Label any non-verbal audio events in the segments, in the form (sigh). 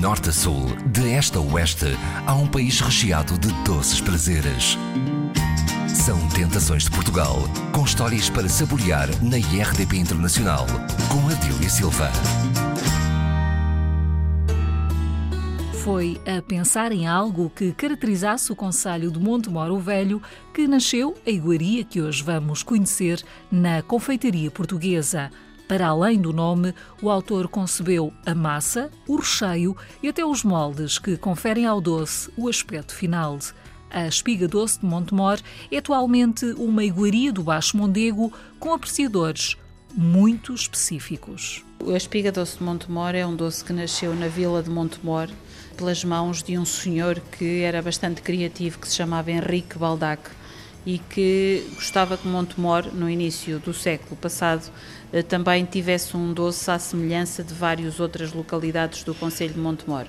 norte a sul, de este a oeste, há um país recheado de doces prazeres. São Tentações de Portugal, com histórias para saborear na IRDP Internacional, com Adília Silva. Foi a pensar em algo que caracterizasse o Conselho de Montemor o Velho que nasceu a iguaria que hoje vamos conhecer na confeitaria portuguesa. Para além do nome, o autor concebeu a massa, o recheio e até os moldes que conferem ao doce o aspecto final. A Espiga Doce de Montemor é atualmente uma iguaria do Baixo Mondego com apreciadores muito específicos. A Espiga Doce de Montemor é um doce que nasceu na vila de Montemor pelas mãos de um senhor que era bastante criativo, que se chamava Henrique Baldac e que gostava que Montemor, no início do século passado, eh, também tivesse um doce à semelhança de várias outras localidades do Conselho de Montemor.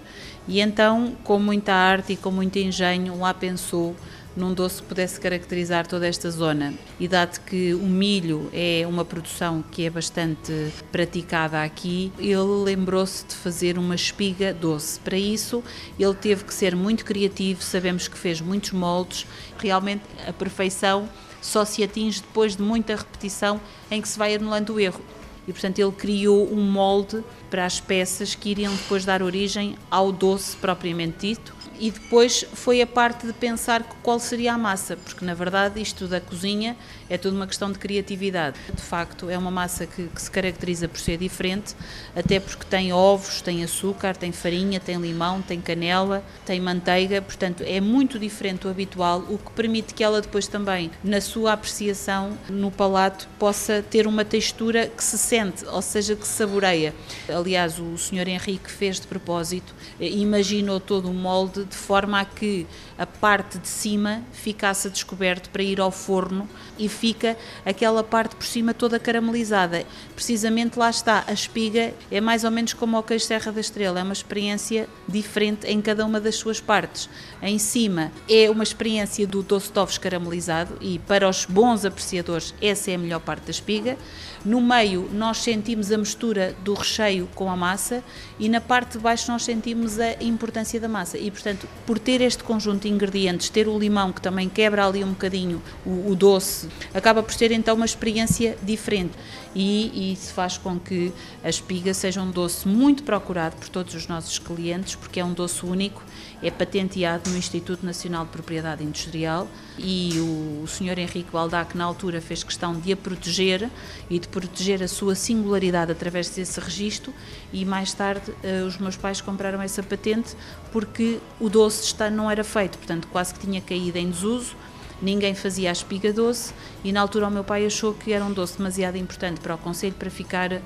E então, com muita arte e com muito engenho, lá pensou num doce que pudesse caracterizar toda esta zona. E dado que o milho é uma produção que é bastante praticada aqui, ele lembrou-se de fazer uma espiga doce. Para isso, ele teve que ser muito criativo, sabemos que fez muitos moldes, realmente a perfeição só se atinge depois de muita repetição em que se vai anulando o erro. E portanto ele criou um molde para as peças que iriam depois dar origem ao doce propriamente dito e depois foi a parte de pensar qual seria a massa, porque na verdade isto da cozinha é tudo uma questão de criatividade. De facto, é uma massa que, que, se caracteriza por ser diferente, até porque tem ovos, tem açúcar, tem farinha, tem limão, tem canela, tem manteiga, portanto é muito diferente do habitual, o que permite que ela depois também, na sua apreciação no palato, possa ter uma textura que se sente, ou seja, que saboreia. Aliás, o senhor Henrique fez de propósito, imaginou todo o molde de forma a que a parte de cima ficasse a descoberto para ir ao forno e fica aquela parte por cima toda caramelizada. Precisamente lá está, a espiga é mais ou menos como o queijo Serra da Estrela, é uma experiência diferente em cada uma das suas partes. Em cima é uma experiência do doce ovos caramelizado e para os bons apreciadores essa é a melhor parte da espiga. No meio nós sentimos a mistura do recheio com a massa e na parte de baixo nós sentimos a importância da massa. E portanto por ter este conjunto de ingredientes, ter o limão que também quebra ali um bocadinho o, o doce, acaba por ter então uma experiência diferente. E, e isso faz com que a espiga seja um doce muito procurado por todos os nossos clientes porque é um doce único é patenteado no Instituto Nacional de Propriedade Industrial e o, o Sr. Henrique Baldac, na altura, fez questão de a proteger e de proteger a sua singularidade através desse registro e mais tarde uh, os meus pais compraram essa patente porque o doce não era feito, portanto quase que tinha caído em desuso ninguém fazia a espiga doce e na altura o meu pai achou que era um doce demasiado importante para o Conselho para ficar uh,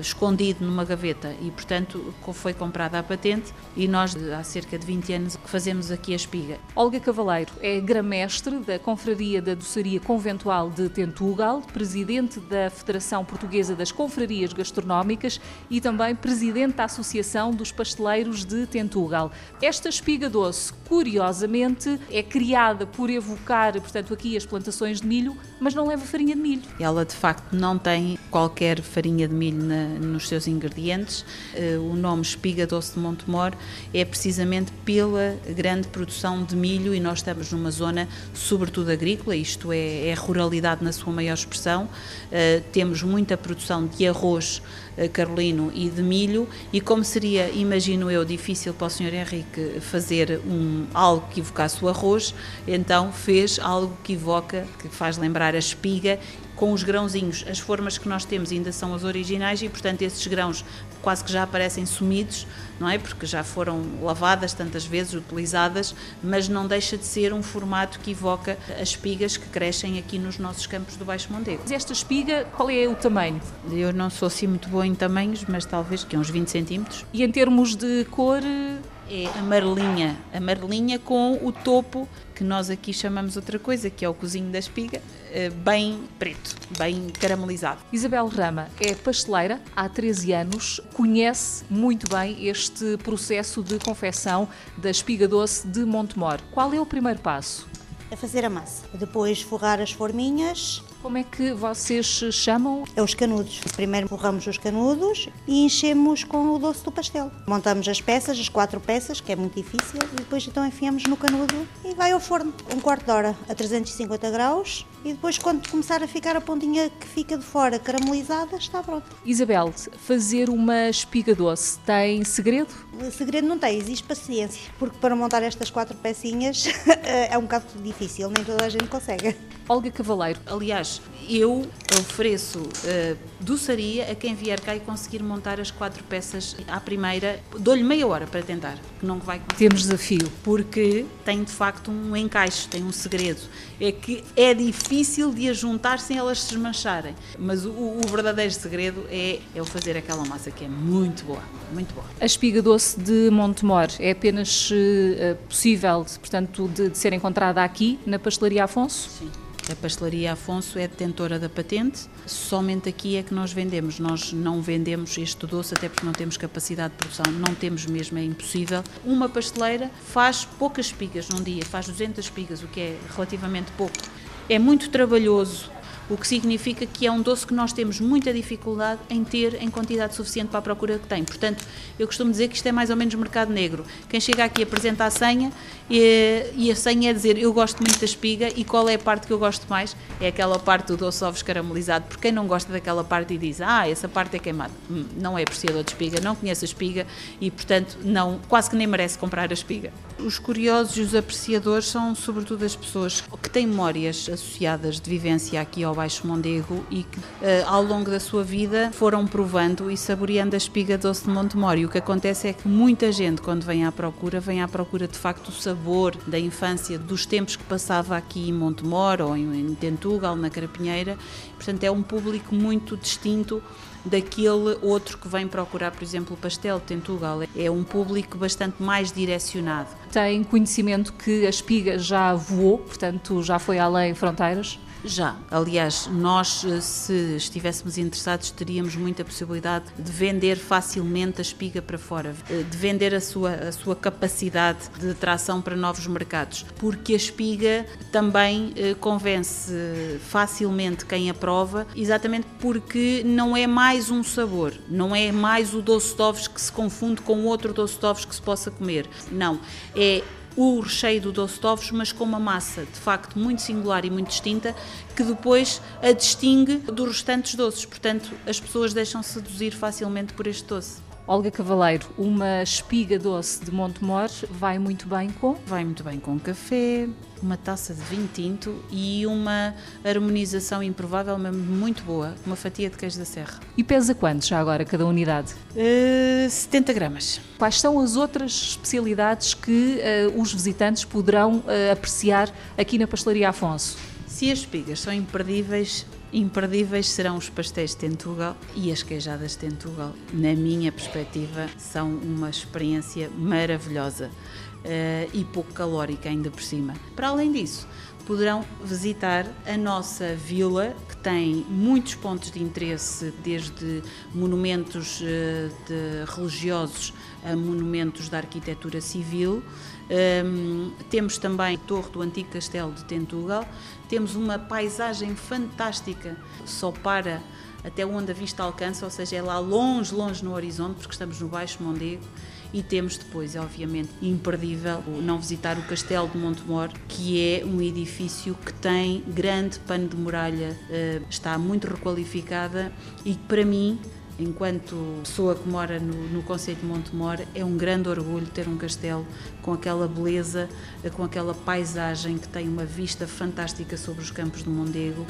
escondido numa gaveta e portanto foi comprada a patente e nós há cerca de 20 anos fazemos aqui a espiga. Olga Cavaleiro é gramestre da Confraria da Doçaria Conventual de Tentugal, presidente da Federação Portuguesa das Confrarias Gastronómicas e também presidente da Associação dos Pasteleiros de Tentugal. Esta espiga doce, curiosamente, é criada por evocar focar, portanto, aqui as plantações de milho, mas não leva farinha de milho. Ela, de facto, não tem qualquer farinha de milho na, nos seus ingredientes. Uh, o nome Espiga Doce de Montemor é precisamente pela grande produção de milho e nós estamos numa zona, sobretudo agrícola, isto é, é ruralidade na sua maior expressão. Uh, temos muita produção de arroz carolino e de milho e como seria, imagino eu, difícil para o Sr. Henrique fazer um, algo que evocasse o arroz, então fez algo que evoca, que faz lembrar a espiga com os grãozinhos. As formas que nós temos ainda são as originais e, portanto, esses grãos quase que já aparecem sumidos, não é? Porque já foram lavadas tantas vezes, utilizadas, mas não deixa de ser um formato que evoca as espigas que crescem aqui nos nossos campos do Baixo Mondego. Esta espiga, qual é o tamanho? Eu não sou assim muito boa em tamanhos, mas talvez que uns 20 centímetros. E em termos de cor? É amarelinha, amarelinha com o topo que nós aqui chamamos outra coisa, que é o cozinho da espiga, eh, bem preto, bem caramelizado. Isabel Rama é pasteleira há 13 anos, conhece muito bem este processo de confecção da espiga doce de Montemor. Qual é o primeiro passo? É fazer a massa, depois forrar as forminhas Como é que vocês chamam? É os canudos. Primeiro borramos os canudos e enchemos com o doce do pastel. Montamos as peças, as quatro peças, que é muito difícil, e depois então enfiamos no canudo e vai ao forno. Um quarto de hora a 350 graus e depois quando começar a ficar a pontinha que fica de fora caramelizada, está pronto. Isabel, fazer uma espiga doce tem segredo? Segredo não tem, existe paciência, porque para montar estas quatro pecinhas (laughs) é um bocado difícil, nem toda a gente consegue. Olga Cavaleiro. Aliás, eu ofereço uh, doçaria a quem vier cá e conseguir montar as quatro peças à primeira. Dou-lhe meia hora para tentar, que não vai conseguir. Temos desafio. Porque tem de facto um encaixe, tem um segredo. É que é difícil de as juntar sem elas se desmancharem. Mas o, o verdadeiro segredo é, é o fazer aquela massa que é muito boa, muito boa. A espiga doce de Montemor é apenas uh, possível, portanto, de, de ser encontrada aqui na Pastelaria Afonso? Sim. A pastelaria Afonso é detentora da patente, somente aqui é que nós vendemos. Nós não vendemos este doce, até porque não temos capacidade de produção, não temos mesmo, é impossível. Uma pasteleira faz poucas espigas num dia, faz 200 espigas, o que é relativamente pouco. É muito trabalhoso, o que significa que é um doce que nós temos muita dificuldade em ter em quantidade suficiente para a procura que tem. Portanto, eu costumo dizer que isto é mais ou menos mercado negro. Quem chega aqui apresenta a senha e, e a senha é dizer eu gosto muito da espiga e qual é a parte que eu gosto mais? É aquela parte do doce ovos caramelizado. Porque quem não gosta daquela parte e diz ah, essa parte é queimada, hum, não é apreciador de espiga, não conhece a espiga e, portanto, não, quase que nem merece comprar a espiga. Os curiosos e os apreciadores são, sobretudo, as pessoas que têm memórias associadas de vivência aqui ao Baixo Mondego e que, uh, ao longo da sua vida, foram provando e saboreando a espiga doce de Montemor. E o que acontece é que muita gente, quando vem à procura, vem à procura de facto do sabor da infância, dos tempos que passava aqui em Montemor ou em Tentugal, na Carapinheira. Portanto, é um público muito distinto daquele outro que vem procurar, por exemplo, o pastel de Tentugal. É um público bastante mais direcionado. Tem conhecimento que a espiga já voou, portanto já foi além fronteiras? Já. Aliás, nós, eh, se estivéssemos interessados, teríamos muita possibilidade de vender facilmente a espiga para fora, eh, de vender a sua, a sua capacidade de atração para novos mercados, porque a espiga também eh, convence facilmente quem a prova, exatamente porque não é mais um sabor, não é mais o doce de ovos que se confunde com outro doce de ovos que se possa comer. Não. É o recheio do doce de ovos, mas com uma massa de facto muito singular e muito distinta, que depois a distingue dos restantes doces. Portanto, as pessoas deixam -se seduzir facilmente por este doce. Olga Cavaleiro, uma espiga doce de Montemor vai muito bem com? Vai muito bem com café, uma taça de vinho tinto e uma harmonização improvável, mas muito boa, uma fatia de queijo da serra. E pesa quanto já agora cada unidade? Uh, 70 gramas. Quais são as outras especialidades que uh, os visitantes poderão uh, apreciar aqui na Pastelaria Afonso? Se as espigas são imperdíveis, Imperdíveis serão os pastéis de Tentugal e as queijadas de Tentugal. Na minha perspectiva, são uma experiência maravilhosa uh, e pouco calórica ainda por cima. Para além disso, poderão visitar a nossa vila, que tem muitos pontos de interesse, desde monumentos uh, religiosos a monumentos da arquitetura civil. Um, temos também a Torre do Antigo Castelo de Tentugal, temos uma paisagem fantástica, só para até onde a vista alcança, ou seja, é lá longe, longe no horizonte, porque estamos no Baixo Mondego. E temos depois, obviamente, imperdível não visitar o Castelo de Montemor, que é um edifício que tem grande pano de muralha, eh, está muito requalificada e para mim enquanto pessoa que mora no, no Conselho de Montemor, é um grande orgulho ter um castelo com aquela beleza, com aquela paisagem que tem uma vista fantástica sobre os campos do Mondego.